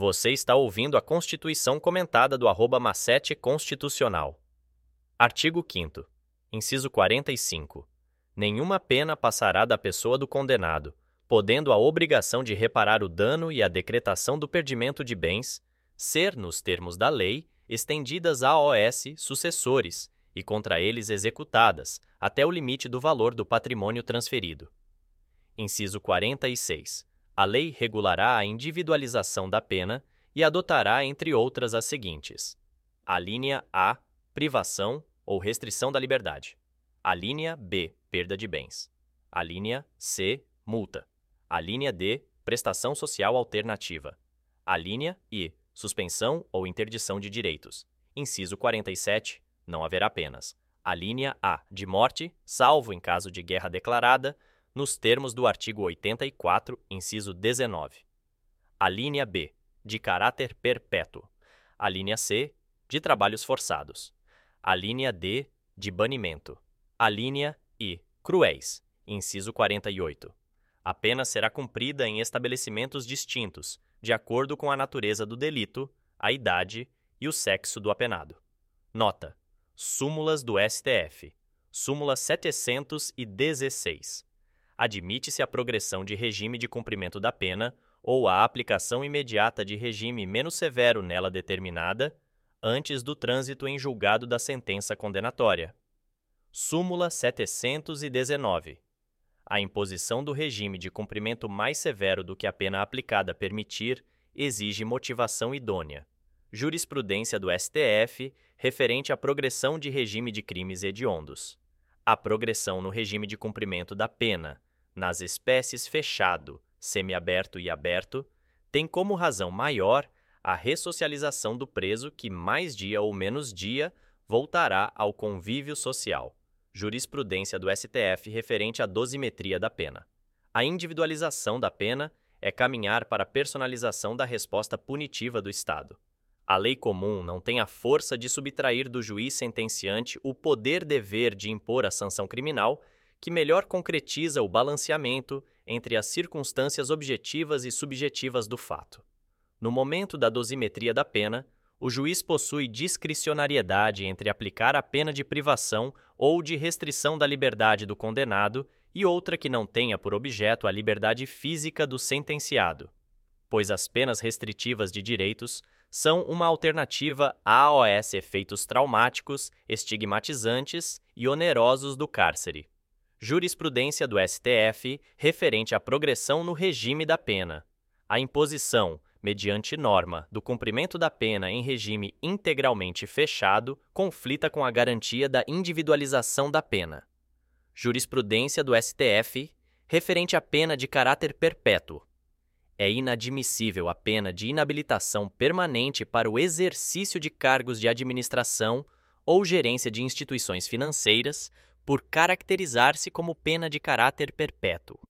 Você está ouvindo a Constituição comentada do arroba Macete Constitucional. Artigo 5 Inciso 45. Nenhuma pena passará da pessoa do condenado, podendo a obrigação de reparar o dano e a decretação do perdimento de bens ser, nos termos da lei, estendidas a OS sucessores e contra eles executadas, até o limite do valor do patrimônio transferido. Inciso 46. A lei regulará a individualização da pena e adotará, entre outras, as seguintes: a linha A, privação ou restrição da liberdade. A linha B, perda de bens. A linha C, multa. A linha D, prestação social alternativa. A linha I, suspensão ou interdição de direitos. Inciso 47, não haverá penas. A linha A, de morte, salvo em caso de guerra declarada, nos termos do artigo 84, inciso 19. A linha B, de caráter perpétuo. A linha C, de trabalhos forçados. A linha D, de banimento. A linha I, cruéis, inciso 48. A pena será cumprida em estabelecimentos distintos, de acordo com a natureza do delito, a idade e o sexo do apenado. Nota: Súmulas do STF. Súmula 716 admite-se a progressão de regime de cumprimento da pena ou a aplicação imediata de regime menos severo nela determinada, antes do trânsito em julgado da sentença condenatória. Súmula 719. A imposição do regime de cumprimento mais severo do que a pena aplicada permitir exige motivação idônea. Jurisprudência do STF referente à progressão de regime de crimes hediondos. A progressão no regime de cumprimento da pena, nas espécies fechado, semiaberto e aberto, tem como razão maior a ressocialização do preso que mais dia ou menos dia voltará ao convívio social. Jurisprudência do STF referente à dosimetria da pena. A individualização da pena é caminhar para a personalização da resposta punitiva do Estado. A lei comum não tem a força de subtrair do juiz sentenciante o poder-dever de impor a sanção criminal que melhor concretiza o balanceamento entre as circunstâncias objetivas e subjetivas do fato. No momento da dosimetria da pena, o juiz possui discricionariedade entre aplicar a pena de privação ou de restrição da liberdade do condenado e outra que não tenha por objeto a liberdade física do sentenciado, pois as penas restritivas de direitos são uma alternativa aos efeitos traumáticos, estigmatizantes e onerosos do cárcere jurisprudência do STF referente à progressão no regime da pena. A imposição, mediante norma, do cumprimento da pena em regime integralmente fechado conflita com a garantia da individualização da pena. Jurisprudência do STF referente à pena de caráter perpétuo. É inadmissível a pena de inabilitação permanente para o exercício de cargos de administração ou gerência de instituições financeiras por caracterizar-se como pena de caráter perpétuo.